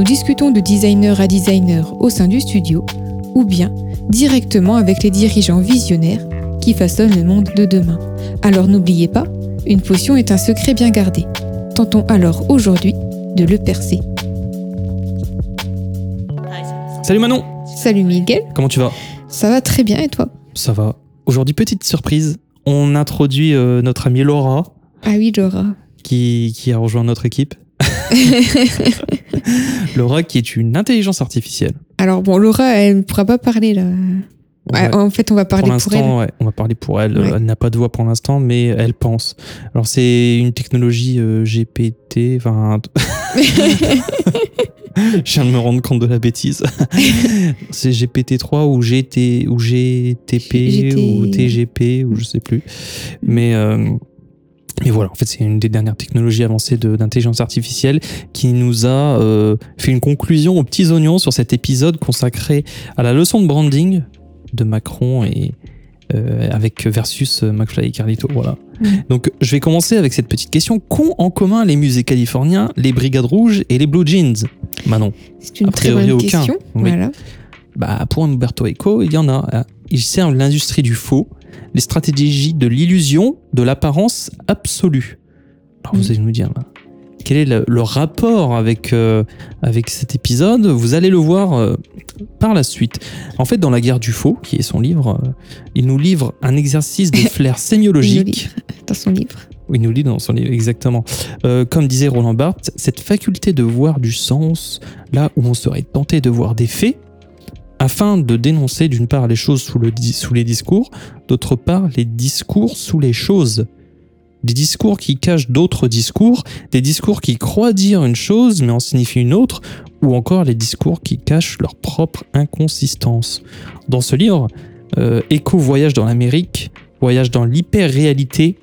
nous discutons de designer à designer au sein du studio ou bien directement avec les dirigeants visionnaires qui façonnent le monde de demain. Alors n'oubliez pas, une potion est un secret bien gardé. Tentons alors aujourd'hui de le percer. Salut Manon Salut Miguel, Comment tu vas? Ça va très bien et toi? Ça va. Aujourd'hui, petite surprise. On introduit euh, notre amie Laura Ah oui Laura. qui, qui a rejoint notre équipe. Laura qui est une intelligence artificielle. Alors bon, Laura, elle ne pourra pas parler là. Ouais. En fait, on va Pour parler pour, elle. l'instant, ouais, on va parler pour elle. Ouais. Elle n'a pas de voix pour l'instant, mais elle pense. Alors, c'est une technologie euh, GPT. Enfin, je viens de me rendre compte de la bêtise. c'est GPT-3 ou, GT, ou GTP GT. ou TGP ou je sais plus. Mais, euh, mais voilà, en fait, c'est une des dernières technologies avancées d'intelligence artificielle qui nous a euh, fait une conclusion aux petits oignons sur cet épisode consacré à la leçon de branding de Macron et euh, avec versus euh, McFly et Carlito. Voilà. Mm. Donc, je vais commencer avec cette petite question. Qu'ont en commun les musées californiens, les Brigades Rouges et les Blue Jeans? Manon C'est une A très priori, bonne aucun. question. Oui. Voilà. Bah, pour Umberto Eco, il y en a. hein. Ils servent l'industrie du faux, les stratégies de l'illusion, de l'apparence absolue. Alors vous Mm. allez nous dire, quel est le, le rapport avec, euh, avec cet épisode? Vous allez le voir euh, par la suite. En fait, dans La guerre du faux, qui est son livre, euh, il nous livre un exercice de flair sémiologique. Dans son livre. Oui, il nous lit dans son livre, exactement. Euh, comme disait Roland Barthes, cette faculté de voir du sens là où on serait tenté de voir des faits, afin de dénoncer d'une part les choses sous, les discours, d'autre part les discours sous les choses. Des discours qui cachent d'autres discours, des discours qui croient dire une chose mais en signifient une autre, ou encore les discours qui cachent leur propre inconsistance. Dans ce livre, euh, Echo voyage dans l'Amérique, voyage dans l'hyper-réalité,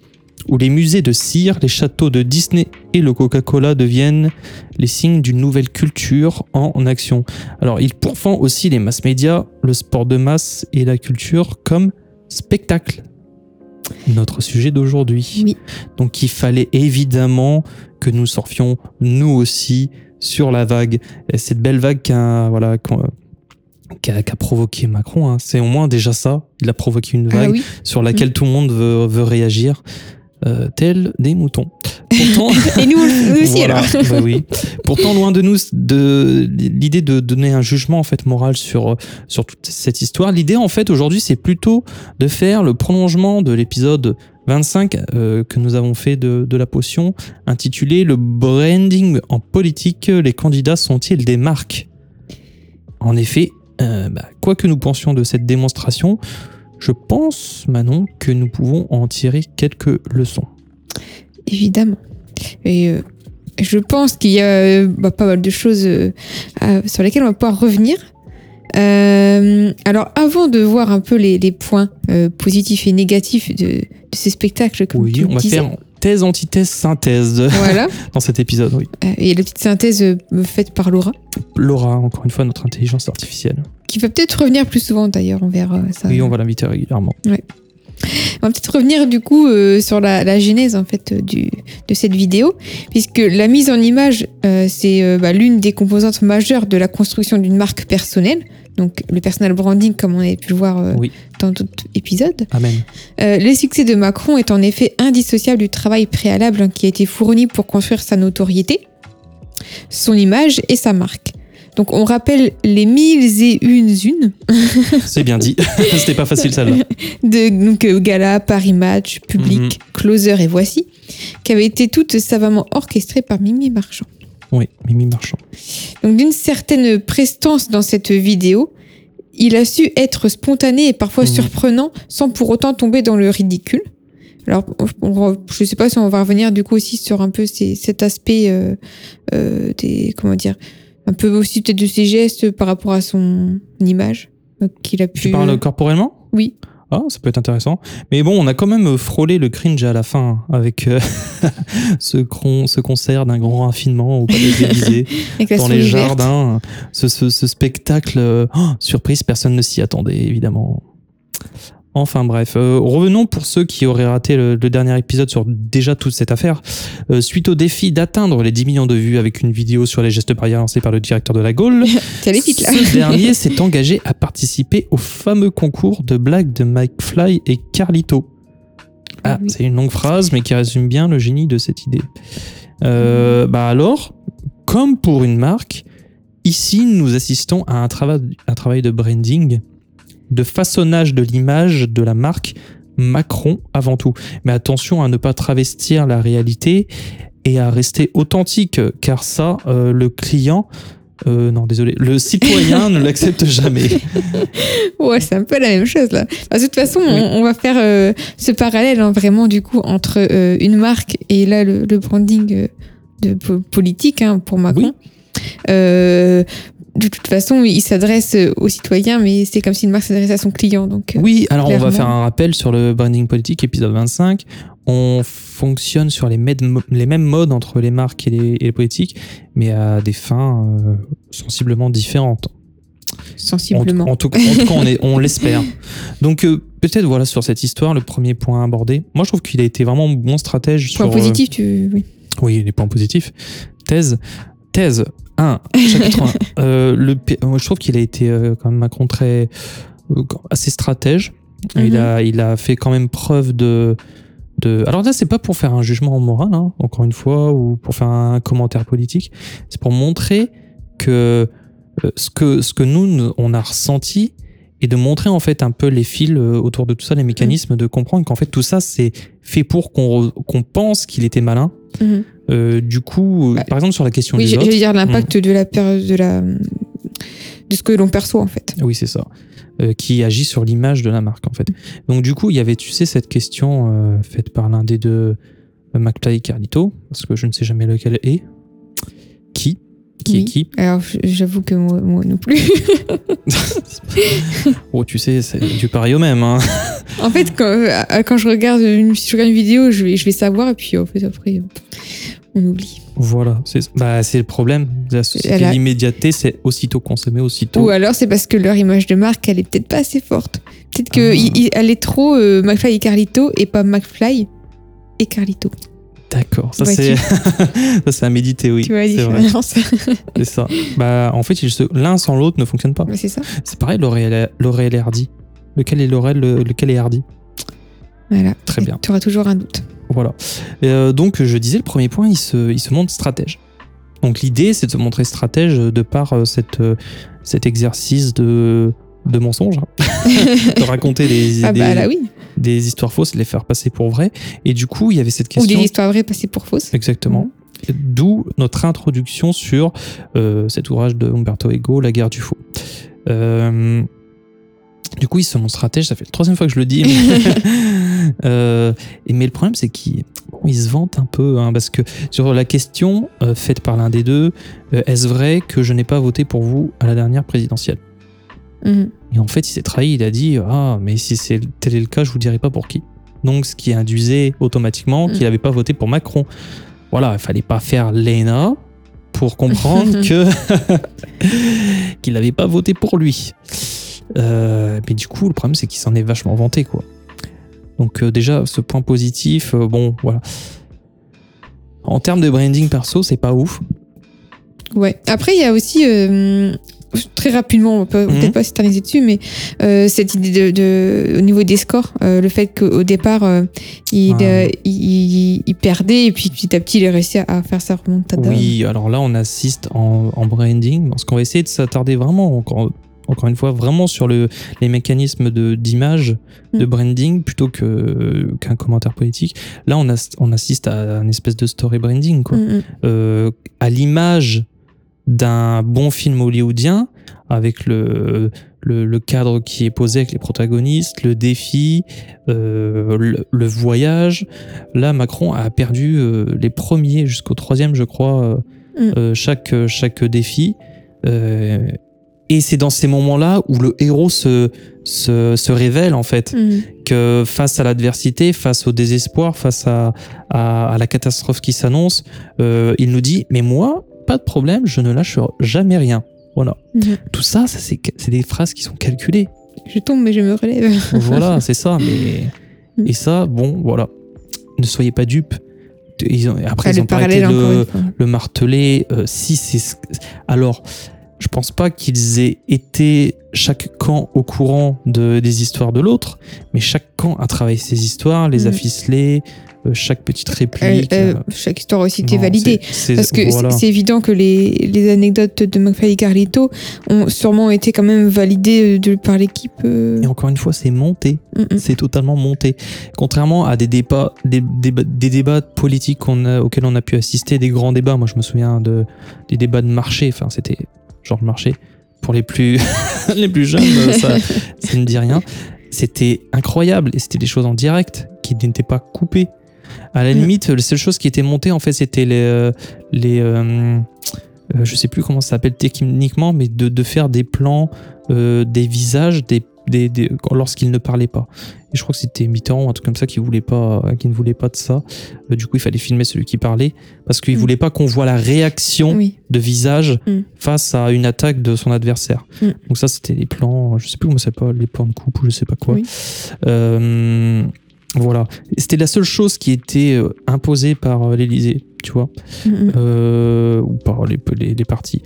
où les musées de cire, les châteaux de Disney et le Coca-Cola deviennent les signes d'une nouvelle culture en action. Alors, il pourfend aussi les mass médias, le sport de masse et la culture comme spectacle. Notre sujet d'aujourd'hui. Oui. Donc, il fallait évidemment que nous surfions, nous aussi, sur la vague. Et cette belle vague qu'a voilà, qu'a provoqué Macron, hein. c'est au moins déjà ça. Il a provoqué une vague Ah oui. sur laquelle tout le monde veut, veut réagir, euh, tel des moutons. Pourtant, Et nous, nous aussi voilà, alors. bah oui. Pourtant, loin de nous de l'idée de donner un jugement en fait moral sur sur toute cette histoire. L'idée en fait aujourd'hui, c'est plutôt de faire le prolongement de l'épisode 25 euh, que nous avons fait de, de la potion, intitulé le branding en politique. Les candidats sont-ils des marques? En effet, euh, bah, quoi que nous pensions de cette démonstration, je pense, Manon, que nous pouvons en tirer quelques leçons. Évidemment. Et euh, je pense qu'il y a euh, bah, pas mal de choses euh, sur lesquelles on va pouvoir revenir. Euh, alors, avant de voir un peu les, les points positifs et négatifs de, de ces spectacles, comme Oui, tu on va disais. faire thèse, antithèse, synthèse Voilà. dans cet épisode, oui. Et la petite synthèse faite par Laura, Laura, encore une fois, notre intelligence artificielle. Qui va peut-être revenir plus souvent d'ailleurs, on verra ça. Oui, on va l'inviter régulièrement. On va peut-être revenir du coup euh, sur la, la genèse en fait euh, du, de cette vidéo, puisque la mise en image euh, c'est euh, bah, l'une des composantes majeures de la construction d'une marque personnelle. Donc le personal branding, comme on avait pu le voir euh, Oui. dans d'autres épisodes. Amen. Euh, le succès de Macron est en effet indissociable du travail préalable hein, qui a été fourni pour construire sa notoriété, son image et sa marque. Donc on rappelle les mille et une unes C'est bien dit. C'était pas facile celle-là. de donc, euh, Gala, Paris Match, Public, Mhm. Closer et Voici, qui avaient été toutes savamment orchestrées par Mimi Marchand. Oui, Mimi Marchand. Donc d'une certaine prestance dans cette vidéo, il a su être spontané et parfois Mhm. surprenant sans pour autant tomber dans le ridicule. Alors, on- je sais pas si on va revenir du coup aussi sur un peu ces- cet aspect euh, euh, des comment dire un peu aussi peut-être de ses gestes par rapport à son image euh, qu'il a pu. Tu parles corporellement? Oui. Ah, ça peut être intéressant. Mais bon, on a quand même frôlé le cringe à la fin avec euh, ce, cron- ce concert d'un grand raffinement au Palais la dans les jardins. Ce, ce- ce spectacle, euh, oh, surprise, personne ne s'y attendait, évidemment. Enfin bref, euh, revenons pour ceux qui auraient raté le, le dernier épisode sur déjà toute cette affaire. Euh, suite au défi d'atteindre les 10 millions de vues avec une vidéo sur les gestes barrières lancée par le directeur de la Gaule, ce dernier s'est engagé à participer au fameux concours de blagues de McFly et Carlito. Ah, Ah oui. c'est une longue phrase, mais qui résume bien le génie de cette idée. Euh, bah alors, comme pour une marque, ici nous assistons à un travail, un travail de branding, de façonnage de l'image de la marque Macron avant tout. Mais attention à ne pas travestir la réalité et à rester authentique, car ça, euh, le client, euh, non désolé, le citoyen ne l'accepte jamais. Ouais, c'est un peu la même chose là. De toute façon, Oui. on, on va faire euh, ce parallèle hein, vraiment du coup entre euh, une marque et là le, le branding de po- politique hein, pour Macron. De toute façon, il s'adresse aux citoyens, mais c'est comme si une marque s'adressait à son client. Donc, euh, Oui, alors on va faire un rappel sur le branding politique, épisode 25. On fonctionne sur les, mêmes- les mêmes modes entre les marques et les, et les politiques, mais à des fins euh, sensiblement différentes. En, sensiblement. en tout, en tout cas, on, est- on l'espère. Donc euh, peut-être voilà sur cette histoire, le premier point abordé. Moi, je trouve qu'il a été vraiment bon stratège. Point sur, euh, positif, tu. Oui. Oui, les points positifs. Thèse. Thèse 1, chapitre 1. Euh, le, moi, je trouve qu'il a été euh, quand même Macron très euh, assez stratège. Il, Mhm. a, il a fait quand même preuve de. de... Alors là, c'est pas pour faire un jugement moral, hein, encore une fois, ou pour faire un commentaire politique. C'est pour montrer que, euh, ce que ce que nous, nous, on a ressenti et de montrer en fait un peu les fils euh, autour de tout ça, les mécanismes, de comprendre qu'en fait tout ça, c'est fait pour qu'on qu'on pense qu'il était malin. Mhm. Euh, du coup, euh, Bah, par exemple sur la question Oui, vote. j'allais dire l'impact de la péri- de la de ce que l'on perçoit en fait. Oui, c'est ça. Euh, qui agit sur l'image de la marque, en fait. Donc, du coup, il y avait, tu sais, cette question euh, faite par l'un des deux, McFly et Carlito, parce que je ne sais jamais lequel est. Qui Qui Oui. est qui Alors j'avoue que moi, moi non plus. Oh, tu sais, c'est du pareil au même. Hein. En fait, quand, euh, quand je regarde une, je regarde une vidéo, je vais, je vais savoir, et puis en fait, après, on oublie. Voilà, c'est bah, le problème la société. L'immédiateté, c'est aussitôt consommé, aussitôt. Ou alors, c'est parce que leur image de marque, elle est peut-être pas assez forte. Peut-être Ah. qu'elle est trop euh, McFly et Carlito, et pas McFly et Carlito. D'accord, ça c'est ça à méditer, oui. tu vois la c'est ça. Bah, en fait, l'un sans l'autre ne fonctionne pas. C'est ça. C'est pareil, L'Oréal L'Oréal et Hardy. Lequel est le- lequel est Hardy? Voilà. Très bien. Tu auras toujours un doute. Voilà. Et, euh, donc, je disais, le premier point, il se, il se montre stratège. Donc, l'idée, c'est de se montrer stratège de par euh, cette, euh, cet exercice de, de mensonge, hein. de raconter des, Ah des, bah là oui. Des histoires fausses, les faire passer pour vraies. Et du coup, il y avait cette Ou question. des histoires vraies passées pour fausses. Exactement. D'où notre introduction sur euh, cet ouvrage de Umberto Eco, La guerre du faux. Euh, du coup, il se montre stratège, ça fait la troisième fois que je le dis. Mais, Euh, mais le problème, c'est qu'il bon, il se vante un peu, hein, parce que sur la question euh, faite par l'un des deux, euh, est-ce vrai que je n'ai pas voté pour vous à la dernière présidentielle? Mhm. Et en fait, il s'est trahi, il a dit Ah, mais si c'est tel est le cas, je vous dirai pas pour qui. Donc, ce qui induisait automatiquement qu'il Mm. n'avait pas voté pour Macron. Voilà, il fallait pas faire l'ENA pour comprendre que qu'il n'avait pas voté pour lui. Euh, mais du coup, le problème, c'est qu'il s'en est vachement vanté, quoi. Donc, euh, déjà, ce point positif, euh, bon, voilà. En termes de branding perso, c'est pas ouf. Ouais. Après, il y a aussi très rapidement, on peut peut-être pas s'éterniser dessus, mais euh, cette idée de, de- au niveau des scores, euh, le fait qu'au départ euh, il, Ah. il, il- il perdait et puis petit à petit il a réussi à, faire sa remontada. Oui, alors là, on assiste en, en branding, parce qu'on va essayer de s'attarder vraiment, encore, encore une fois, vraiment sur le, les mécanismes de- d'image, de, Mm. branding, plutôt que- qu'un commentaire politique. Là, on, as- on assiste à une espèce de story branding, quoi. Mhm. Euh, à l'image d'un bon film hollywoodien, avec le, le, le cadre qui est posé avec les protagonistes, le défi, euh, le, le voyage. Là, Macron a perdu euh, les premiers jusqu'au troisième, je crois, euh, Mm. chaque, chaque défi. Et c'est dans ces moments-là où le héros se, se, se révèle, en fait. Mhm. Que face à l'adversité, face au désespoir, face à, à, à la catastrophe qui s'annonce, il nous dit Mais moi, pas de problème, je ne lâche jamais rien. Voilà. Mhm. Tout ça, ça c'est c'est des phrases qui sont calculées. Je tombe, mais je me relève. voilà, c'est ça. Mais... Mm. Et ça, bon, voilà. Ne soyez pas dupes. Ils ont- Après, Ah, ils ont pas arrêté de le marteler. euh, si c'est. ce- Alors, je pense pas qu'ils aient été chaque camp au courant de, des histoires de l'autre, mais chaque camp a travaillé ses histoires, les a Mm. ficelées, chaque petite Euh, réplique. euh, euh, chaque histoire aussi était validée. Parce que voilà. c'est- évident que les, les anecdotes de McFly et Carlito ont sûrement été quand même validées euh, de, par l'équipe. euh. Et encore une fois, c'est monté. Mm, mm. C'est totalement monté. Contrairement à des débats, des, débats- des débats politiques qu'on a- auxquels on a pu assister, des grands débats. Moi, je me souviens de, des débats de marché. Enfin, c'était genre de marché. Pour les plus, les plus jeunes, euh, ça, ça ne dit rien. C'était incroyable. Et c'était des choses en direct qui n'étaient pas coupées. À la limite, la seule chose qui était montée, en fait, c'était les. euh, les euh, euh, je sais plus comment ça s'appelle techniquement, mais de, de faire des plans, euh, des visages, des, des, des- lorsqu'il ne parlait pas. Et je crois que c'était Mitterrand ou un truc comme ça qui voulait pas, qui ne voulait pas de ça. Du coup, il fallait filmer celui qui parlait parce qu'il Mm. voulait pas qu'on voit la réaction Oui. de visage Mm. face à une attaque de son adversaire. Mm. Donc ça, c'était les plans, je sais plus comment ça s'appelle, les plans de coupe ou je sais pas quoi. Oui. Euh, voilà. C'était la seule chose qui était euh, imposée par l'Élysée, tu vois Mm, mm. euh, ou par les, les, les parties.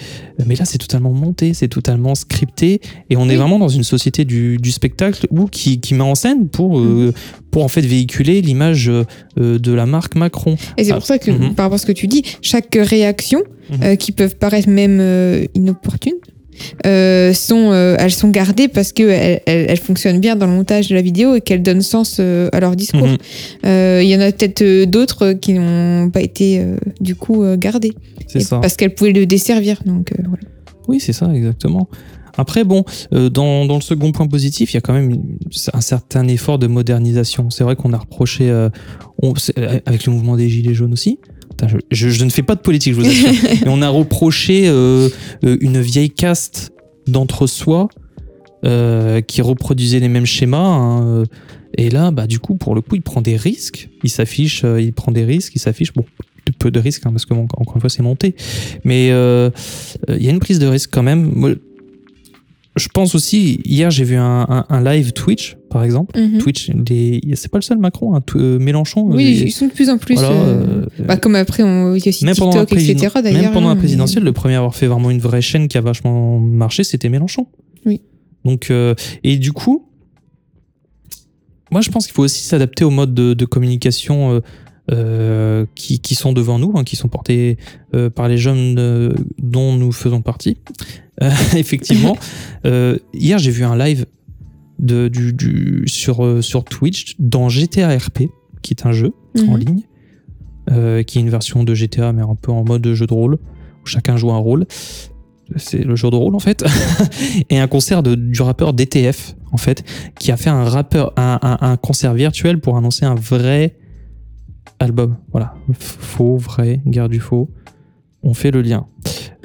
Mais là, c'est totalement monté, c'est totalement scripté, et on est vraiment dans une société du, du spectacle où qui, qui met en scène pour, euh, pour en fait véhiculer l'image euh, de la marque Macron. Et c'est Ah, pour ça que, mhm. par rapport à ce que tu dis, chaque réaction, euh, qui peuvent paraître même euh, inopportunes, euh, sont, euh, elles sont gardées parce qu'elles elles, elles fonctionnent bien dans le montage de la vidéo et qu'elles donnent sens euh, à leur discours. Mhm. Il y en a peut-être d'autres qui n'ont pas été du coup gardées. C'est ça. Parce qu'elles pouvaient le desservir. Donc, voilà. Oui, c'est ça, exactement. Après, bon, dans, dans le second point positif, il y a quand même un certain effort de modernisation. C'est vrai qu'on a reproché, on- avec le mouvement des Gilets jaunes aussi, Putain, je, je- je ne fais pas de politique, je vous assure, mais on a reproché euh, euh, une vieille caste d'entre-soi euh, qui reproduisait les mêmes schémas. hein, et là, bah, du coup, pour le coup, il prend des risques. Il s'affiche, euh, il prend des risques, il s'affiche. Bon, peu de risques, hein, parce que, encore une fois, c'est monté. Mais il y a une prise de risque quand même. Je pense aussi, hier j'ai vu un, un- un live Twitch, par exemple. Mhm. Twitch, c'est pas le seul Macron, hein, euh, Mélenchon. Oui, les- ils sont de plus en plus. voilà, euh, euh, bah, comme après, on, il y a aussi TikTok, etc. D'ailleurs. même pendant hein, la mais- présidentielle, le premier à avoir fait vraiment une vraie chaîne qui a vachement marché, c'était Mélenchon. Oui. Donc, euh, et du coup, moi je pense qu'il faut aussi s'adapter aux modes de, de communication euh, euh, qui, qui sont devant nous, hein, qui sont portés euh, par les jeunes euh, dont nous faisons partie. Effectivement, hier j'ai vu un live de, du, du- sur, sur Twitch dans GTA RP, qui est un jeu en Mhm. ligne, qui est une version de GTA, mais un peu en mode jeu de rôle, où chacun joue un rôle. C'est le jeu de rôle en fait. et un concert de, du rappeur DTF, en fait, qui a fait un, rappeur, un, un- un concert virtuel pour annoncer un vrai album. Voilà. Faux, vrai, guerre du faux. On fait le lien.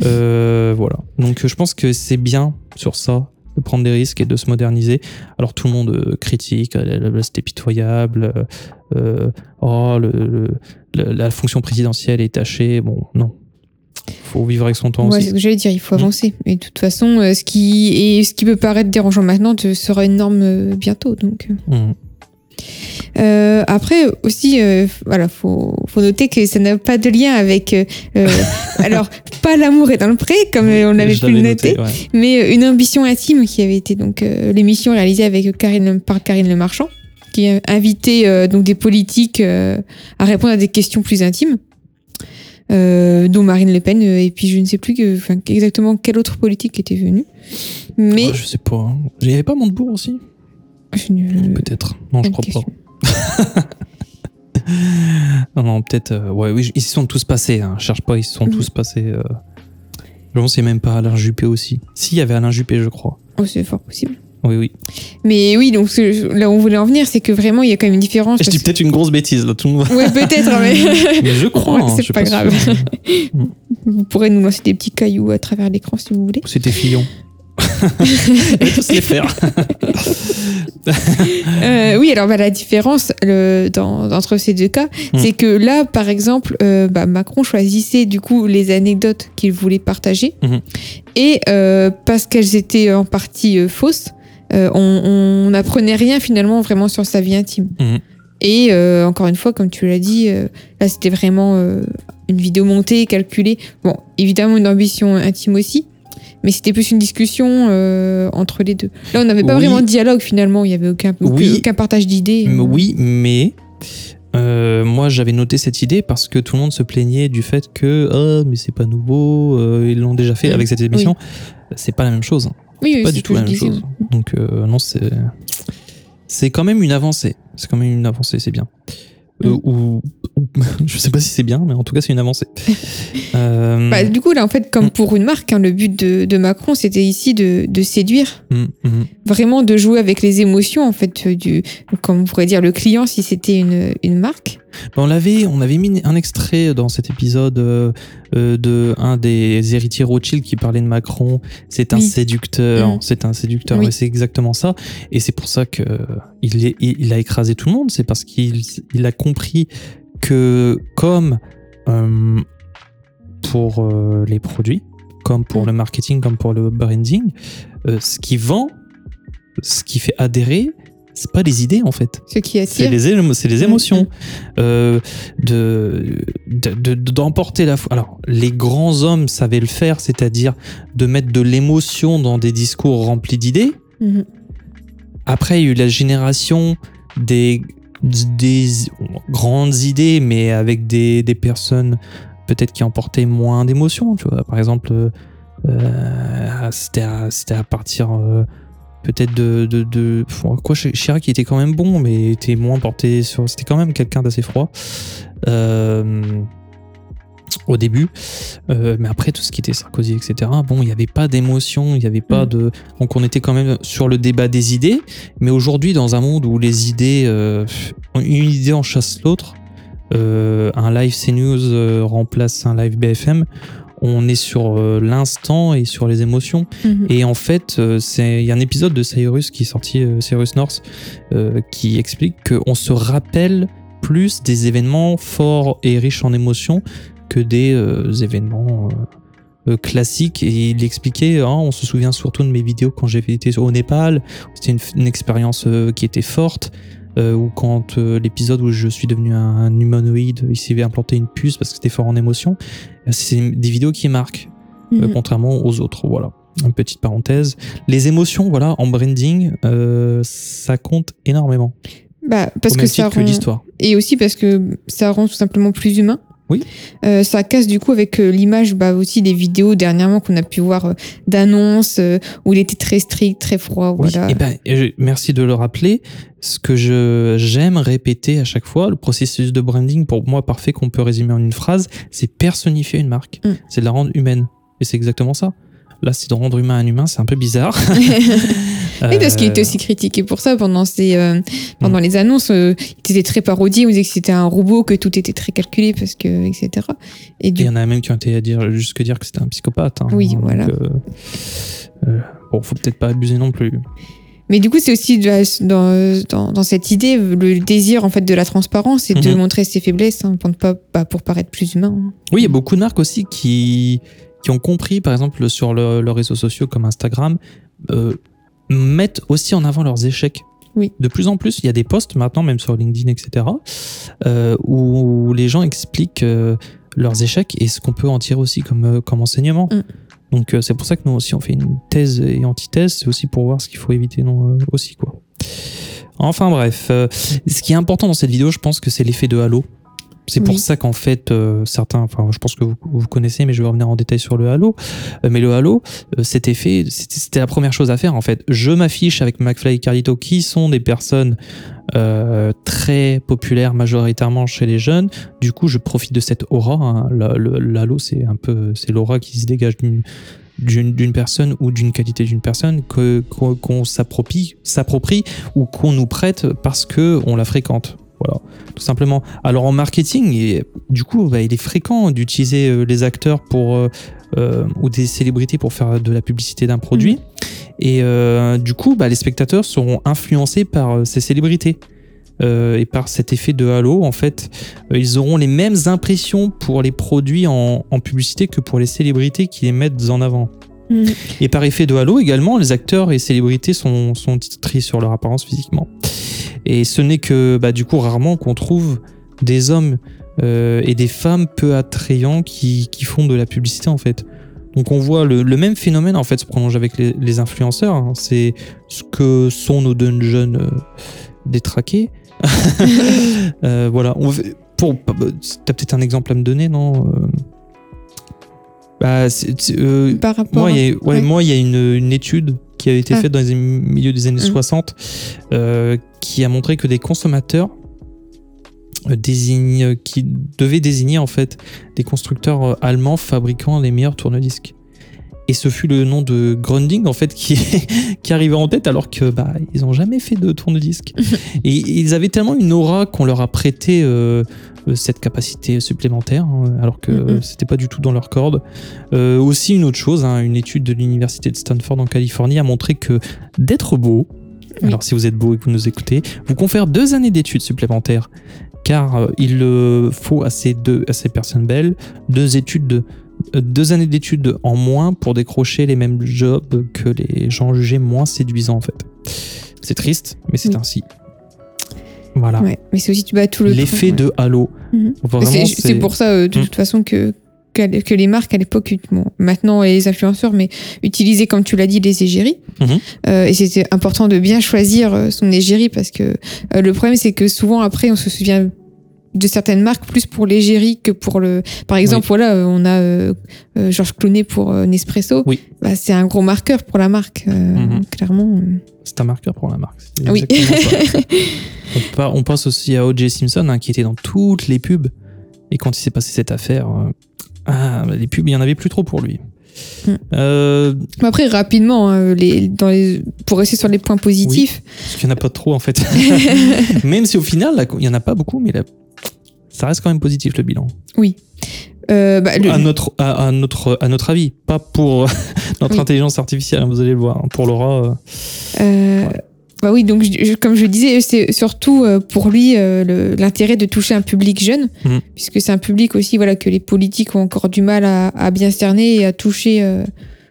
Euh, voilà. Donc je pense que c'est bien sur ça de prendre des risques et de se moderniser. Alors tout le monde euh, critique, euh, c'était pitoyable, euh, oh, le, le- le- la fonction présidentielle est tachée. Bon, non. Faut vivre avec son temps Ouais, c'est aussi. ce que j'allais dire, il faut Mm. avancer. Et de toute façon, ce qui, ce qui peut paraître dérangeant maintenant te- sera une norme bientôt. Donc. euh. Euh, après aussi, euh, voilà, faut, faut noter que ça n'a pas de lien avec, euh, euh, alors pas l'amour est dans le pré comme euh, on avait Je pu le noter, noté, ouais. mais euh, une ambition intime qui avait été donc euh, l'émission réalisée avec Karine par Karine Le Marchand, qui euh, donc des politiques euh, à répondre à des questions plus intimes. euh, dont Marine Le Pen euh, et puis je ne sais plus que, enfin, exactement quel autre politique était venu mais Ouais, je sais pas. hein. Il y avait pas Montebourg aussi je Peut-être. Non, je crois question. pas. Non, non, peut-être. euh, ouais, oui, ils se sont tous passés. Hein. Cherche pas, ils se sont Mhm. tous passés. Euh... Je pense qu'il y a même pas Alain Juppé aussi. Si, il y avait Alain Juppé, je crois. oh, c'est fort possible Oui, oui. mais oui donc ce- là où on voulait en venir c'est que vraiment il y a quand même une différence Je dis peut-être une grosse bêtise, là, tout le monde. Ouais, peut-être, mais. Mais je crois. Ouais, hein, c'est pas grave. Vous pourrez nous lancer des petits cailloux à travers l'écran si vous voulez. C'était Fillon. On va tous les faire. Euh, oui, alors bah, la différence le, dans, entre ces deux cas, Mm. c'est que là, par exemple, euh, bah, Macron choisissait du coup les anecdotes qu'il voulait partager, Mhm. et euh, parce qu'elles étaient en partie fausses, on n'apprenait rien finalement vraiment sur sa vie intime. Mhm. Et encore une fois, comme tu l'as dit, là c'était vraiment une vidéo montée, calculée. Bon, évidemment une ambition intime aussi, mais c'était plus une discussion euh, entre les deux. Là, on n'avait pas Oui. vraiment de dialogue finalement, il n'y avait aucun, Oui. aucun partage d'idées. Oui, mais euh, moi j'avais noté cette idée parce que tout le monde se plaignait du fait que oh, mais c'est pas nouveau, euh, ils l'ont déjà fait avec cette émission. C'est pas la même chose. Oui, oui, pas du tout la même disais, chose. Donc non, c'est c'est quand même une avancée. C'est quand même une avancée, c'est bien. Ou- je sais pas si c'est bien, mais en tout cas c'est une avancée. Euh, Bah, du coup, là, en fait, comme Mm. pour une marque, hein, le but de, de Macron, c'était ici de, de séduire, mm, mm. vraiment de jouer avec les émotions, en fait, euh, du, comme on pourrait dire, le client si c'était une, une marque. Ben, On l'avait, on avait mis un extrait dans cet épisode euh, euh, de un des héritiers Rothschild qui parlait de Macron. C'est un Oui. séducteur, c'est un séducteur, et c'est exactement ça. Et c'est pour ça que il, est, il, il a écrasé tout le monde. C'est parce qu'il il a compris que comme euh, pour euh, les produits, comme pour Mm. le marketing, comme pour le branding, euh, ce qui vend, ce qui fait adhérer, c'est pas les idées en fait. Ce qui C'est attire. les, émo- c'est les Mm, émotions. Euh, de, de- de- d'emporter la foi. Alors, les grands hommes savaient le faire, c'est-à-dire de mettre de l'émotion dans des discours remplis d'idées. Mhm. Après, il y a eu la génération des, des grandes idées, mais avec des, des personnes peut-être qui emportaient moins d'émotions. Par exemple, euh, euh, c'était à, partir euh, peut-être de, de, de- quoi Chi- Chirac était quand même bon, mais était moins porté sur. C'était quand même quelqu'un d'assez froid. Au début, Euh, mais après tout ce qui était Sarkozy, etc. Bon, il n'y avait pas d'émotion, il n'y avait pas Mm. de, donc on était quand même sur le débat des idées. Mais aujourd'hui, dans un monde où les idées, euh, une idée en chasse l'autre, euh, un live CNews remplace un live BFM, on est sur l'instant et sur les émotions. Mhm. Et en fait, il y a un épisode de Cyrus qui est sorti, Cyrus North, qui explique qu'on se rappelle plus des événements forts et riches en émotions que des euh, événements euh, euh, classiques. Et il expliquait, hein, on se souvient surtout de mes vidéos quand j'ai été au Népal. C'était une, une expérience qui était forte. ou quand l'épisode où je suis devenu un, un humanoïde, il s'est implanté une puce parce que c'était fort en émotion. C'est des vidéos qui marquent Mhm. contrairement aux autres. Voilà. Une petite parenthèse. Les émotions, voilà, en branding, euh, ça compte énormément. Bah, parce au que même ça titre que rend- l'histoire. Et aussi parce que ça rend tout simplement plus humain. Oui. Euh, ça casse du coup avec euh, l'image bah, aussi des vidéos dernièrement qu'on a pu voir euh, d'annonces euh, où il était très strict, très froid. Oui, Voilà. et ben, et je- merci de le rappeler. Ce que je j'aime répéter à chaque fois, le processus de branding, pour moi parfait qu'on peut résumer en une phrase, c'est personnifier une marque. Mm. C'est de la rendre humaine. Et c'est exactement ça. Là, c'est de rendre humain un humain, c'est un peu bizarre. Oui, parce qu'il était Euh, aussi critiqué pour ça pendant, ses, euh, pendant les annonces. euh, il était très parodié, on disait que c'était un robot, que tout était très calculé, parce que, etc. Et Il y en a même qui ont été à dire jusque dire que c'était un psychopathe. hein. Oui, Donc, voilà. bon, faut peut-être pas abuser non plus. Mais du coup, c'est aussi dans, dans, dans cette idée, le désir en fait de la transparence et de Mhm. montrer ses faiblesses hein, pour, ne pas, bah, pour paraître plus humain. hein. Oui, il y a beaucoup de marques aussi qui, qui ont compris, par exemple, sur le- leurs réseaux sociaux comme Instagram, euh, mettent aussi en avant leurs échecs. Oui. De plus en plus, il y a des posts maintenant, même sur LinkedIn, etc., euh, où les gens expliquent euh, leurs échecs et ce qu'on peut en tirer aussi comme, euh, comme enseignement. Mm. Donc euh, c'est pour ça que nous aussi on fait une thèse et antithèse, c'est aussi pour voir ce qu'il faut éviter non, aussi quoi. Enfin bref, ce qui est important dans cette vidéo, je pense que c'est l'effet de halo. C'est pour ça qu'en fait, euh, certains, enfin, je pense que vous, vous connaissez, mais je vais revenir en détail sur le halo. Euh, mais le halo, euh, cet effet, c'était c'était la première chose à faire en fait. Je m'affiche avec McFly et Carlito, qui sont des personnes euh, très populaires majoritairement chez les jeunes. Du coup, je profite de cette aura. hein. Le- le- L'halo, c'est un peu, c'est l'aura qui se dégage d'une d'une personne ou d'une qualité d'une personne que qu'on qu'on s'approprie s'approprie ou qu'on nous prête parce que on la fréquente Voilà, tout simplement. Alors en marketing, et, du coup, bah, il est fréquent d'utiliser euh, les acteurs pour euh, euh, ou des célébrités pour faire de la publicité d'un produit. Et euh, du coup, bah, les spectateurs seront influencés par ces célébrités. Et par cet effet de halo, en fait, ils auront les mêmes impressions pour les produits en, en publicité que pour les célébrités qui les mettent en avant. Mm. Et par effet de halo également, les acteurs et célébrités sont, sont titrés sur leur apparence physiquement. Et ce n'est que bah, du coup rarement qu'on trouve des hommes euh, et des femmes peu attrayants qui, qui font de la publicité en fait. Donc on voit le, le même phénomène en fait se prolonge avec les, les influenceurs. hein. C'est ce que sont nos deux jeunes euh, détraqués. Euh, voilà. On veut- pour, t'as peut-être un exemple à me donner, non bah, c'est- Par rapport moi, à- il y a, ouais, ouais. moi, il y a une, une étude qui a été Ah. faite dans les milieux des années Mm. 60 euh, qui a montré que des consommateurs euh, désignent, euh, qui devaient désigner en fait des constructeurs allemands fabriquant les meilleurs tourne-disques. Et ce fut le nom de Grunding en fait qui, qui arrivait en tête alors que bah ils ont jamais fait de tourne-disque. Et ils avaient tellement une aura qu'on leur a prêté euh, euh, cette capacité supplémentaire hein, alors que Mhm. c'était pas du tout dans leur corde. Euh, aussi une autre chose, hein, une étude de l'université de Stanford en Californie a montré que d'être beau, Oui. alors si vous êtes beau et que vous nous écoutez, vous confère deux années d'études supplémentaires car euh, il euh, faut à ces, deux, à ces personnes belles deux études de euh, deux années d'études en moins pour décrocher les mêmes jobs que les gens jugés moins séduisants en fait. C'est triste, mais c'est Oui. ainsi. Voilà. Ouais, mais c'est aussi tu bats tout le L'effet ouais. de halo. Mhm. C'est- pour ça, euh, de Mm. toute façon, que, que les marques à l'époque, bon, maintenant les influenceurs, mais utilisaient, comme tu l'as dit, les égéries. Mhm. Euh, et c'était important de bien choisir euh, son égérie parce que euh, le problème, c'est que souvent après, on se souvient de certaines marques plus pour l'égérie que pour le. Par exemple, voilà, on a euh, Georges Clooney pour Nespresso. Oui. Bah, c'est un gros marqueur pour la marque, euh, Mhm. clairement. C'est un marqueur pour la marque. Oui. ça. on, pense aussi à O.J. Simpson hein, qui était dans toutes les pubs. Et quand il s'est passé cette affaire, ah, bah, les pubs, il n'y en avait plus trop pour lui. Mm. Euh, Après, rapidement, hein, les, dans les, pour rester sur les points positifs, parce qu'il n'y en a pas trop en fait. Même si au final, il n'y en a pas beaucoup, mais là, ça reste quand même positif le bilan. euh, bah, le- À, notre, à, à notre, à notre avis, pas pour notre Oui. intelligence artificielle, hein, vous allez le voir. hein. Pour Laura, euh, Euh, Bah oui, donc je- comme je disais, c'est surtout euh, pour lui euh, l'intérêt de toucher un public jeune, Mhm. puisque c'est un public aussi voilà que les politiques ont encore du mal à, à bien cerner et à toucher euh,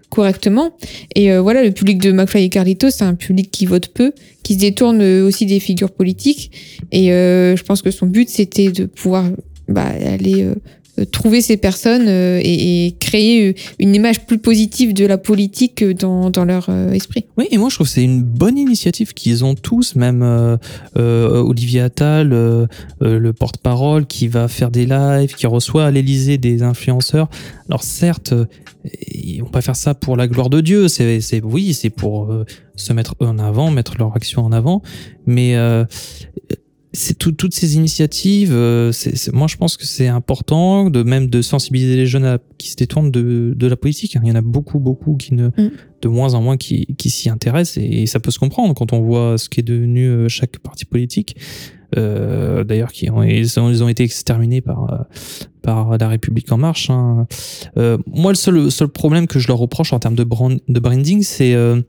correctement. Et euh, voilà, le public de McFly et Carlito, c'est un public qui vote peu, qui se détourne aussi des figures politiques. Et euh, je pense que son but, c'était de pouvoir bah, aller trouver ces personnes euh, et, et créer euh, une image plus positive de la politique euh, dans, dans leur euh, esprit. Oui, et moi je trouve que c'est une bonne initiative qu'ils ont tous, même euh, euh, Olivier Attal, euh, euh, le porte-parole qui va faire des lives, qui reçoit à l'Elysée des influenceurs. Alors certes, euh, ils vont pas faire ça pour la gloire de Dieu, c'est, oui, c'est pour euh, se mettre en avant, mettre leur action en avant, mais euh, c'est tout- toutes ces initiatives. euh, c'est, c'est- moi, je pense que c'est important de même de sensibiliser les jeunes à- qui se détournent de, de la politique. hein. Il y en a beaucoup, beaucoup qui ne, de moins en moins qui, qui s'y intéressent et, et ça peut se comprendre quand on voit ce qui est devenu euh, chaque parti politique. Euh, D'ailleurs, qui ont, ils ont, ils ont été exterminés par, euh, par la République en marche. hein. Euh, moi, le seul, seul problème que je leur reproche en termes de, brand, de branding, c'est euh,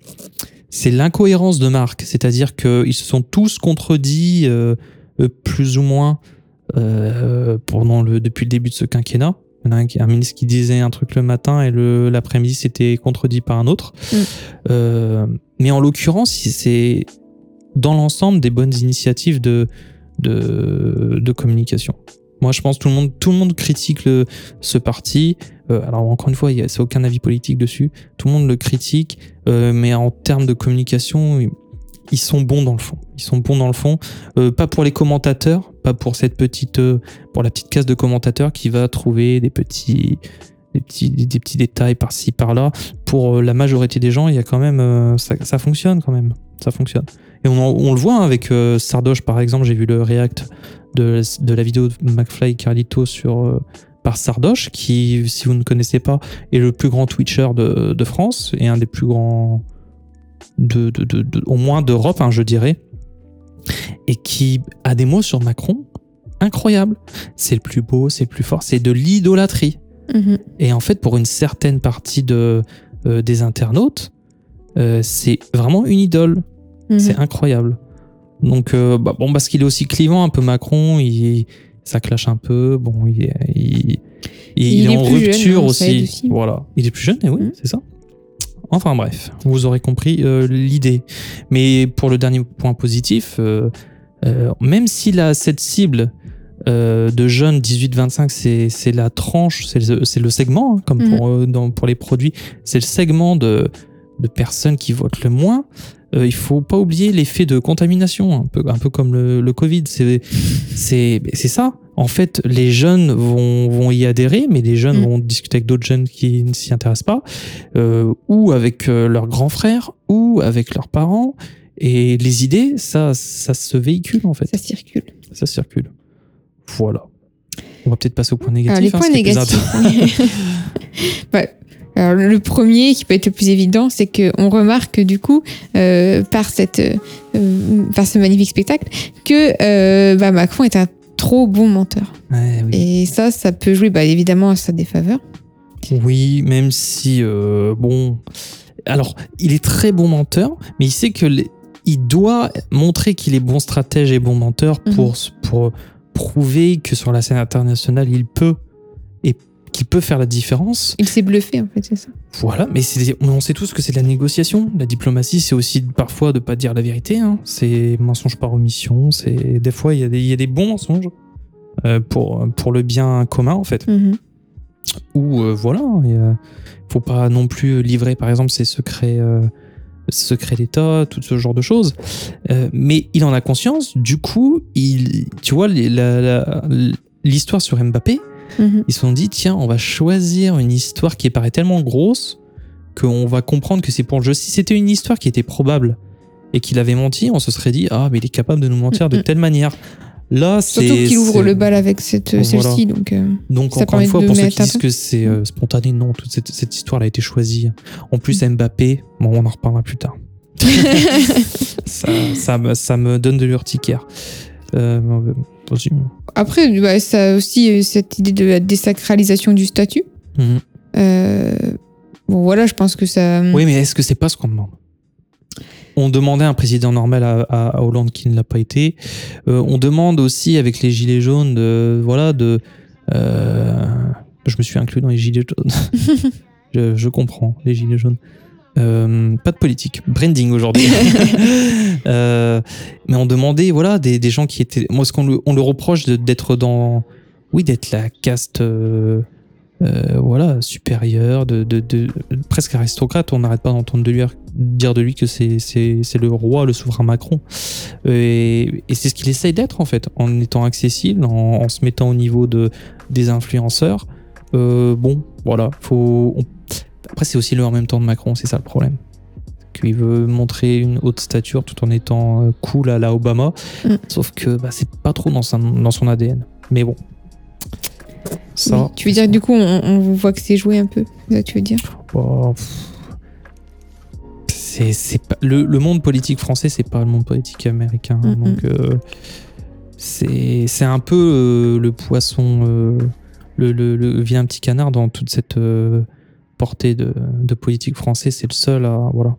c'est l'incohérence de marque. C'est-à-dire qu'ils se sont tous contredits, plus ou moins, euh, pendant le, depuis le début de ce quinquennat. Il y en a un, ministre qui disait un truc le matin et le- l'après-midi c'était contredit par un autre. Mm. Euh, mais en l'occurrence, c'est dans l'ensemble des bonnes initiatives de, de, de communication. Moi, je pense que tout le monde, tout le monde critique le, ce parti. Euh, alors, encore une fois, il y a- aucun avis politique dessus. Tout le monde le critique, euh, mais en termes de communication, ils, sont bons dans le fond. Ils sont bons dans le fond. Euh, pas pour les commentateurs, pas pour cette petite, euh, pour la petite case de commentateurs qui va trouver des petits, des petits, des petits détails par-ci par-là. Pour euh, la majorité des gens, il y a quand même, ça, fonctionne quand même. Ça fonctionne. Et on, le voit hein, avec Sardoche, par exemple. J'ai vu le react de, la vidéo de McFly et Carlito sur, par Sardoche, qui, si vous ne connaissez pas, est le plus grand Twitcher de France et un des plus grands, de, de, de- de- au moins d'Europe, hein, je dirais. et qui a des mots sur Macron incroyables. C'est le plus beau, c'est le plus fort, c'est de l'idolâtrie. Mhm. Et en fait, pour une certaine partie de, euh, des internautes, euh, c'est vraiment une idole. Mhm. C'est incroyable. Donc, euh, bah, bon, parce qu'il est aussi clivant, un peu Macron, il, ça clash un peu. Bon, il, est- il, est, en jeune, rupture hein, aussi. aussi. Voilà. Il est plus jeune, et oui, Mhm. c'est ça. Enfin bref, vous aurez compris euh, l'idée. Mais pour le dernier point positif, euh, euh, même s'il a cette cible de jeunes 18-25, c'est la tranche, c'est le, le segment, hein, comme Mhm. pour, dans- pour les produits, c'est le segment de, de personnes qui votent le moins. Il faut pas oublier l'effet de contamination, un peu, un peu comme le, le Covid. C'est ça. En fait, les jeunes vont, vont y adhérer, mais les jeunes Mm. vont discuter avec d'autres jeunes qui ne s'y intéressent pas, euh, ou avec euh, leurs grands frères, ou avec leurs parents. Et les idées, ça, ça se véhicule en fait, Ça circule. ça circule. Voilà. On va peut-être passer au point Alors, négatif. les hein, points négatifs. Ouais. Alors, le premier, qui peut être le plus évident, c'est qu'on remarque du coup, euh, par, cette, euh, par ce magnifique spectacle, que euh, bah, Macron est un trop bon menteur. Ouais, oui. Et ça, ça peut jouer bah, évidemment à sa défaveur. Oui, même si, euh, bon. Alors, il est très bon menteur, mais il sait que les- il doit montrer qu'il est bon stratège et bon menteur pour, pour prouver que sur la scène internationale, il peut et qu'il peut faire la différence. Il s'est bluffé, en fait, c'est ça. Voilà, mais on sait tous que c'est de la négociation. La diplomatie, c'est aussi parfois de pas dire la vérité. hein. C'est mensonge par omission. C'est des fois il y, a des- il y a des bons mensonges euh, pour pour le bien commun en fait Mhm. ou euh, voilà, il faut pas non plus livrer par exemple ses secrets, euh, d'État, tout ce genre de choses. Euh, mais il en a conscience, du coup, il, tu vois, l'histoire sur Mbappé, Mhm. ils se sont dit, tiens, on va choisir une histoire qui paraît tellement grosse qu'on va comprendre que c'est pour le jeu. Si c'était une histoire qui était probable et qu'il avait menti, on se serait dit, ah, mais il est capable de nous mentir de telle manière. Là, c'est. Surtout qu'il ouvre le bal avec cette, Voilà. celle-ci. Donc, euh, donc Ça encore une fois, pour ceux qui disent que c'est euh, spontané, non, toute cette, cette histoire a été choisie. En plus, Mm. Mbappé, bon, on en reparlera plus tard. ça, ça, me, ça me donne de l'urticaire. Euh. Après, bah, ça a aussi euh, cette idée de la désacralisation du statut. Mhm. Euh, bon, voilà, je pense que ça. Oui, mais est-ce que c'est pas ce qu'on demande? On demandait un président normal à, à- à Hollande qui ne l'a pas été. Euh, on demande aussi avec les gilets jaunes, de, voilà, de. euh, je me suis inclus dans les gilets jaunes. je, je comprends les gilets jaunes. Euh, pas de politique, branding aujourd'hui. Euh, mais on demandait, voilà, des, des gens qui étaient. Moi, ce qu'on le, on le reproche d'être dans. Oui, d'être la caste. euh, voilà, supérieure, de, de, de- presque aristocrate. On n'arrête pas d'entendre de lui, dire de lui que c'est c'est- c'est le roi, le souverain Macron. Et, et c'est ce qu'il essaye d'être, en fait, en étant accessible, en, en se mettant au niveau de, des influenceurs. Bon, voilà, faut. on- Après, c'est aussi le en même temps de Macron, c'est ça le problème. Qu'il veut montrer une haute stature tout en étant euh, cool à la Obama. Mm. Sauf que bah, c'est pas trop dans son, dans son ADN. Mais bon. Ça, Oui. Tu veux dire, du coup, on, on voit que c'est joué un peu. Ça tu veux dire? Oh, pff. c'est c'est pas le, le monde politique français c'est pas le monde politique américain Mhm. donc euh, c'est c'est un peu euh, le poisson euh, le, le, le vilain petit canard dans toute cette euh, portée de, de politique français c'est le seul à voilà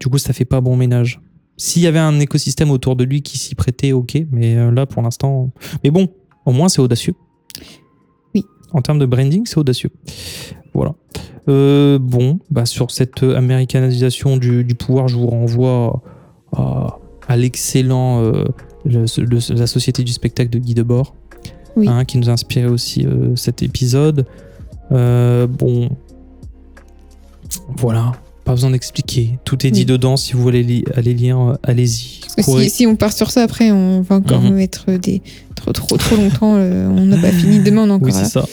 du coup ça fait pas bon ménage s'il y avait un écosystème autour de lui qui s'y prêtait ok mais euh, là pour l'instant mais bon au moins c'est audacieux Oui. en termes de branding c'est audacieux voilà euh, bon, bah sur cette euh, américanisation du, du pouvoir, je vous renvoie à, à l'excellent euh, le- le- la Société du spectacle de Guy Debord, Oui. hein, qui nous a inspiré aussi euh, cet épisode. Bon, voilà, pas besoin d'expliquer. Tout est dit Oui. dedans. Si vous voulez li- aller lire, euh, allez-y. Si, si on part sur ça, après, on va encore Mhm. mettre des trop, trop, trop longtemps. euh, on n'a pas fini. Demain, encore Oui, c'est ça.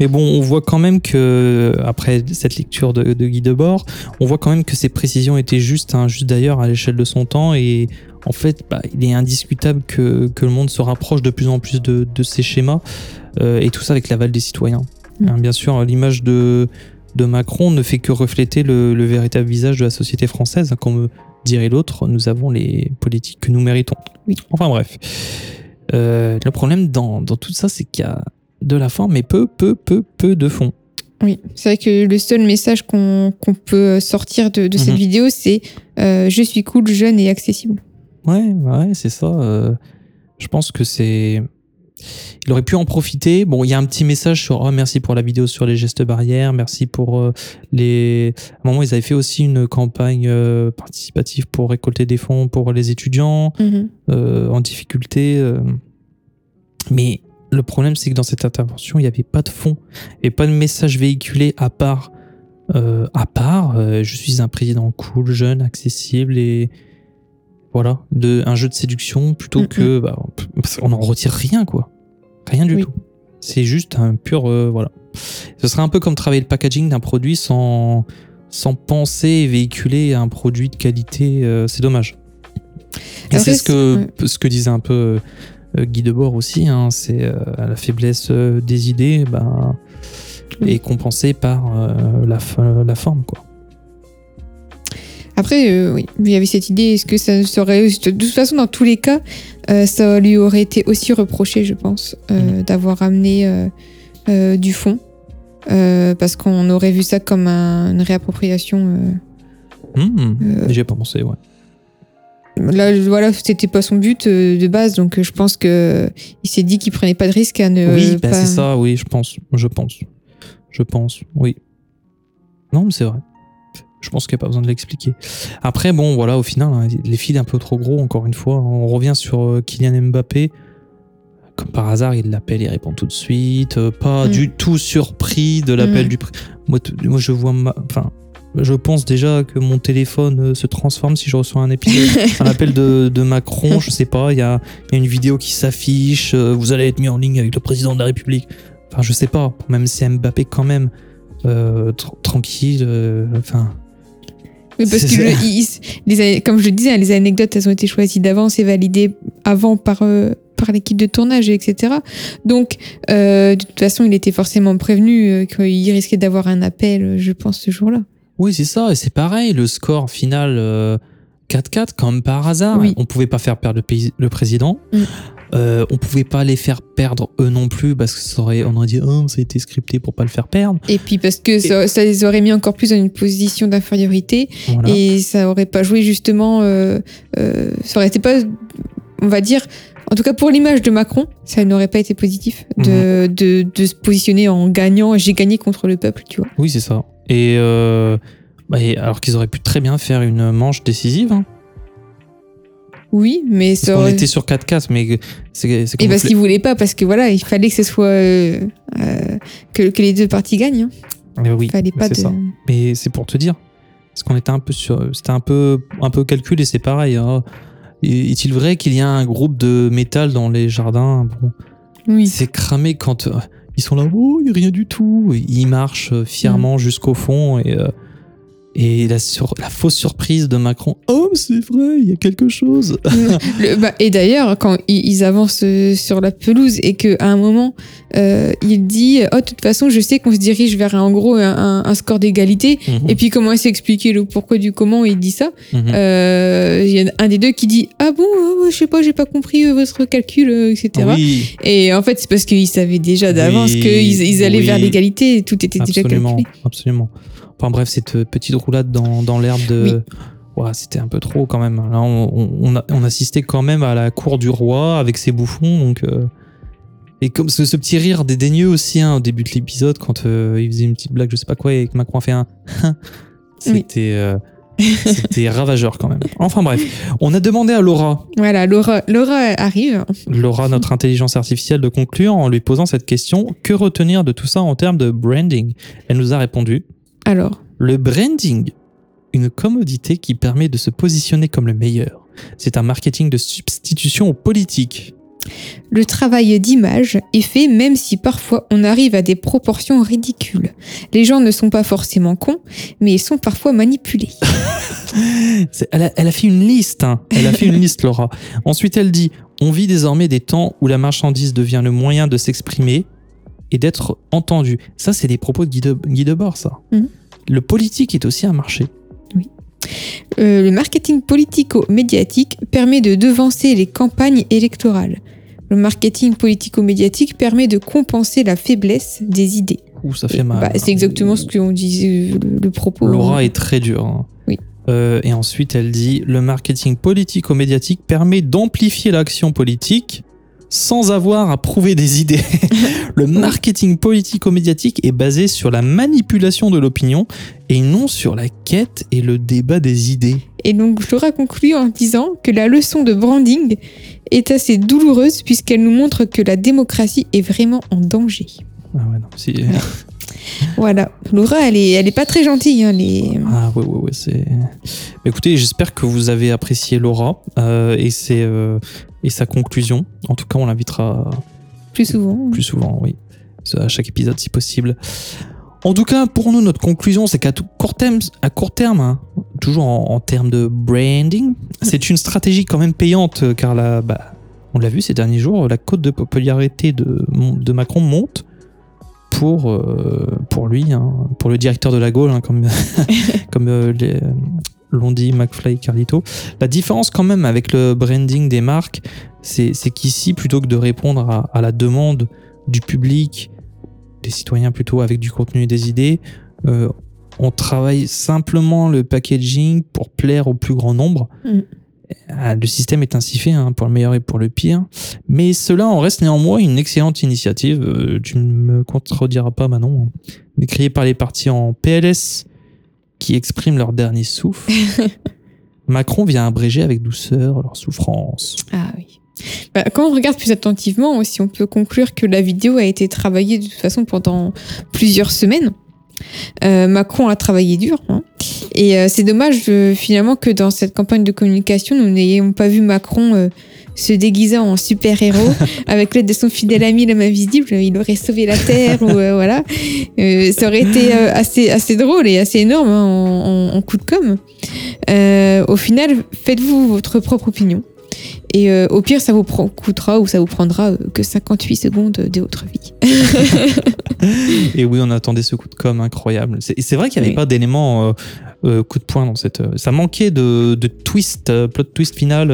Mais bon, on voit quand même que, après cette lecture de, de Guy Debord, on voit quand même que ses précisions étaient justes, hein, juste d'ailleurs à l'échelle de son temps. Et en fait, bah, il est indiscutable que, que le monde se rapproche de plus en plus de, de ces schémas. euh, et tout ça avec l'aval des citoyens. Mm. Hein, bien sûr, l'image de, de Macron ne fait que refléter le, le véritable visage de la société française, comme dirait l'autre, nous avons les politiques que nous méritons. Oui. Enfin bref. Euh, le problème dans, dans tout ça, c'est qu'il y a de la forme, mais peu, peu, peu, peu de fond. Oui, c'est vrai que le seul message qu'on peut sortir de, de cette Mhm. vidéo, c'est euh, je suis cool, jeune et accessible. Ouais, ouais, c'est ça. euh, je pense que c'est. Il aurait pu en profiter. Bon, il y a un petit message sur oh, merci pour la vidéo sur les gestes barrières, merci pour euh, les. À un moment, ils avaient fait aussi une campagne euh, participative pour récolter des fonds pour les étudiants Mhm. euh, en difficulté. Mais le problème, c'est que dans cette intervention, il n'y avait pas de fond et pas de message véhiculé à part. à part, je suis un président cool, jeune, accessible et voilà, de un jeu de séduction plutôt Mhm. que bah, on n'en retire rien quoi, rien du Oui. tout. C'est juste un pur euh, voilà. Ce serait un peu comme travailler le packaging d'un produit sans sans penser et véhiculer un produit de qualité. euh, c'est dommage. Et c'est ce que ce que disait un peu euh, Guy Debord aussi. hein, c'est la faiblesse des idées, bah, Oui. est compensée par la, la forme quoi. Après, euh, oui, il y avait cette idée, est-ce que ça serait... De toute façon, dans tous les cas, euh, ça lui aurait été aussi reproché, je pense, euh, d'avoir amené euh, du fond. Parce qu'on aurait vu ça comme un- une réappropriation. Hmm, Euh, J'y ai pas pensé, ouais. Là, voilà, c'était pas son but de base, donc je pense que il s'est dit qu'il prenait pas de risque à ne oui, bah, pas- c'est ça, oui, je pense. Je pense. Je pense, oui. Non, mais c'est vrai. Je pense qu'il n'y a pas besoin de l'expliquer. Après, bon, voilà, au final, hein, les fils un peu trop gros, encore une fois. On revient sur euh, Kylian Mbappé. Comme par hasard, il l'appelle, il répond tout de suite. euh, pas Mm. du tout surpris de l'appel Mm. du. Moi, moi, je vois. ma- Enfin, je pense déjà que mon téléphone euh, se transforme si je reçois un épisode, un appel de, de Macron. Je sais pas, il y a, il y a une vidéo qui s'affiche. euh, vous allez être mis en ligne avec le président de la République. Enfin, je sais pas. Même si Mbappé, quand même, euh, tr- tranquille. euh, Enfin. Oui, parce que le- il- il- les, comme je le disais, hein, les anecdotes, elles ont été choisies d'avance et validées avant par, euh, par l'équipe de tournage, etc. Donc, euh, de toute façon, il était forcément prévenu euh, qu'il risquait d'avoir un appel, euh, je pense, ce jour-là. Oui, c'est ça. Et c'est pareil, le score final euh, 4-4, comme par hasard. Oui. On pouvait pas faire perdre le, pays- le président. Mm. Euh, on pouvait pas les faire perdre eux non plus parce que ça aurait, on aurait dit oh ça a été scripté pour pas le faire perdre. Et puis parce que ça, ça les aurait mis encore plus dans une position d'infériorité Voilà. et ça aurait pas joué justement. euh, euh, ça aurait été pas, on va dire. En tout cas, pour l'image de Macron, ça n'aurait pas été positif de, de, de se positionner en gagnant. J'ai gagné contre le peuple, tu vois. Oui, c'est ça. Et, euh, bah, alors qu'ils auraient pu très bien faire une manche décisive. hein. Oui, mais ça aurait... était sur 4-4, mais c'est Et parce le- qu'il voulait pas, parce que voilà, il fallait que ce soit euh, euh, que, que les deux parties gagnent. Hein. Mais oui, Il fallait pas c'est de. ça. Mais c'est pour te dire. Parce qu'on était un peu sur. C'était un peu, un peu calculé, c'est pareil. hein. Est-il vrai qu'il y a un groupe de métal dans les jardins? Bon, Oui. C'est cramé quand euh, ils sont là, oh, il n'y a rien du tout. Et Ils marchent euh, Mm. fièrement jusqu'au fond et, et la, sur- la fausse surprise de Macron, oh, c'est vrai, il y a quelque chose. Le- bah, et d'ailleurs, quand ils, ils avancent euh, sur la pelouse et qu'à un moment, euh, il dit Oh, de toute façon, je sais qu'on se dirige vers en gros un, score d'égalité. Mhm, Et puis, il commence à expliquer le pourquoi du comment il dit ça. mhm. Euh, Il y a un des deux qui dit Ah bon, euh, je sais pas, j'ai pas compris votre calcul, etc. oui, Et en fait, c'est parce qu'ils savaient déjà d'avance Oui, qu'ils ils allaient oui. vers l'égalité tout était déjà calculé. absolument. Enfin bref, cette petite roulade dans, dans l'herbe de. Ouais, c'était un peu trop quand même. Là, on, assistait quand même à la cour du roi avec ses bouffons. Donc, euh, Et comme ce, ce petit rire dédaigneux aussi hein, au début de l'épisode, quand euh, il faisait une petite blague, je sais pas quoi, et que Macron a fait un. C'était. euh, C'était ravageur quand même. Enfin bref, on a demandé à Laura, Voilà, Laura, Laura arrive. Laura, notre intelligence artificielle, de conclure en lui posant cette question que retenir de tout ça en termes de branding? Elle nous a répondu Alors, Le branding, une commodité qui permet de se positionner comme le meilleur. C'est un marketing de substitution au politique. le travail d'image est fait même si parfois on arrive à des proportions ridicules. Les gens ne sont pas forcément cons, mais ils sont parfois manipulés. Elle a, elle a fait une liste. hein. Elle a fait une liste, Laura. Ensuite, elle dit On vit désormais des temps où la marchandise devient le moyen de s'exprimer et d'être entendu. Ça, c'est des propos de Guy, de, Guy Debord, ça. Mhm. Le politique est aussi un marché. Oui. Euh, le marketing politico-médiatique permet de devancer les campagnes électorales. Le marketing politico-médiatique permet de compenser la faiblesse des idées. Ouh, ça fait mal. Bah, c'est exactement ce qu'on disait, euh, le, le propos. Laura est très dure. hein. Oui. Euh, et ensuite, elle dit le marketing politico-médiatique permet d'amplifier l'action politique sans avoir à prouver des idées. le marketing politico-médiatique est basé sur la manipulation de l'opinion et non sur la quête et le débat des idées. Et donc, Laura conclut en disant que la leçon de branding est assez douloureuse puisqu'elle nous montre que la démocratie est vraiment en danger. Ah ouais, non, c'est- Voilà. Laura, elle est, elle est pas très gentille. Hein, les... Ah ouais, ouais, ouais, c'est. Bah, écoutez, j'espère que vous avez apprécié Laura euh, et, ses, euh, et sa conclusion. En tout cas, on l'invitera Plus souvent. plus souvent, oui. À chaque épisode, si possible. En tout cas, pour nous, notre conclusion, c'est qu'à court terme, à court terme, hein, toujours en, en termes de branding, c'est une stratégie quand même payante, euh, car la, bah, on l'a vu ces derniers jours, la cote de popularité de, de Macron monte pour, euh, pour lui, hein, pour le directeur de la Gaule, hein, comme, comme euh, les- l'ont dit McFly et Carlito. La différence quand même avec le branding des marques, c'est c'est qu'ici, plutôt que de répondre à, à la demande du public, des citoyens plutôt avec du contenu et des idées, euh, on travaille simplement le packaging pour plaire au plus grand nombre. Mm. Ah, Le système est ainsi fait, hein, pour le meilleur et pour le pire. Mais cela en reste néanmoins une excellente initiative. Euh, tu ne me contrediras pas, Manon. Créée par les partis en PLS qui expriment leur dernier souffle. Macron vient abréger avec douceur leur souffrance. Ah oui. Bah, quand on regarde plus attentivement aussi, on peut conclure que la vidéo a été travaillée de toute façon pendant plusieurs semaines. Euh, Macron a travaillé dur. hein. Et euh, c'est dommage euh, finalement que dans cette campagne de communication, nous n'ayons pas vu Macron se déguiser en super-héros avec l'aide de son fidèle ami l'homme invisible. Il aurait sauvé la Terre ou voilà. Ça aurait été assez, assez drôle et assez énorme hein, en, en- en coup de com'. Au final, faites-vous votre propre opinion. Et euh, au pire, ça vous coûtera ou ça vous prendra euh, que 58 secondes de votre vie. Et oui, on attendait ce coup de com incroyable. C'est vrai qu'il n'y avait Oui. pas d'élément euh, euh, coup de poing dans cette. ça manquait de, de twist, plot twist final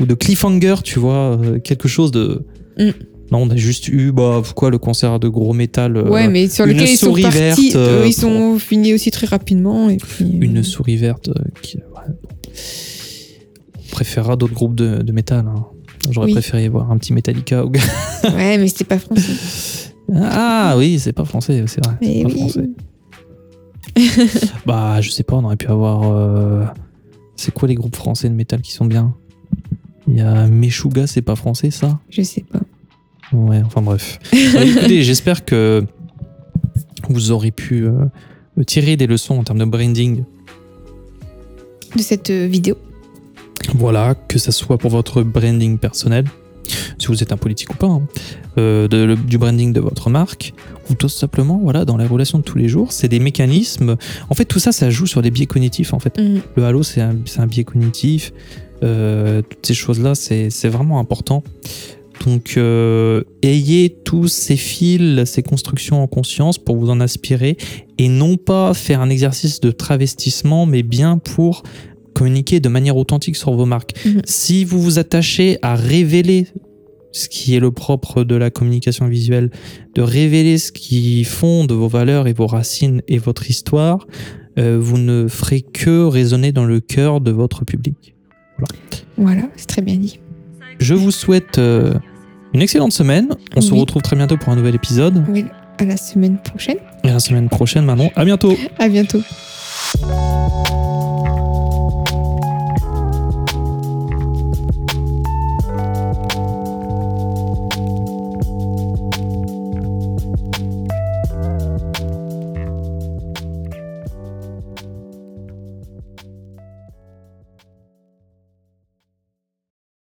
ou de cliffhanger, tu vois, quelque chose de. Mm. Non, on a juste eu, bah, quoi, le concert de gros métal. ouais, mais sur lequel ils sont partis, verte, ils sont finis aussi très rapidement. Et puis, Une souris verte qui. ouais. Préférera d'autres groupes de, de métal. hein. J'aurais Oui. préféré voir un petit Metallica. ou- Ouais, mais c'était pas français. ah oui, c'est pas français, c'est vrai. Mais pas oui. français. Bah, je sais pas, on aurait pu avoir. euh, C'est quoi les groupes français de métal qui sont bien? Il y a Meshuga, c'est pas français ça? Je sais pas. Ouais, enfin bref. Bah, écoutez, j'espère que vous aurez pu euh, tirer des leçons en termes de branding. De cette euh, vidéo. Voilà, que ça soit pour votre branding personnel, si vous êtes un politique ou pas, hein, euh, de- le- du branding de votre marque, ou tout simplement, voilà, dans les relations de tous les jours, c'est des mécanismes. En fait, tout ça, ça joue sur des biais cognitifs. En fait, Mhm. le halo, c'est un, biais cognitif. Euh, toutes ces choses-là, c'est vraiment important. Donc, euh, ayez tous ces fils, ces constructions en conscience pour vous en aspirer et non pas faire un exercice de travestissement, mais bien pour communiquer de manière authentique sur vos marques. Mhm. Si vous vous attachez à révéler ce qui est le propre de la communication visuelle, de révéler ce qui fonde vos valeurs et vos racines et votre histoire, euh, vous ne ferez que résonner dans le cœur de votre public. Voilà, c'est très bien dit. Je vous souhaite euh, une excellente semaine. On se retrouve très bientôt pour un nouvel épisode. Oui, à la semaine prochaine. Et la semaine prochaine, Manon. À bientôt. À bientôt.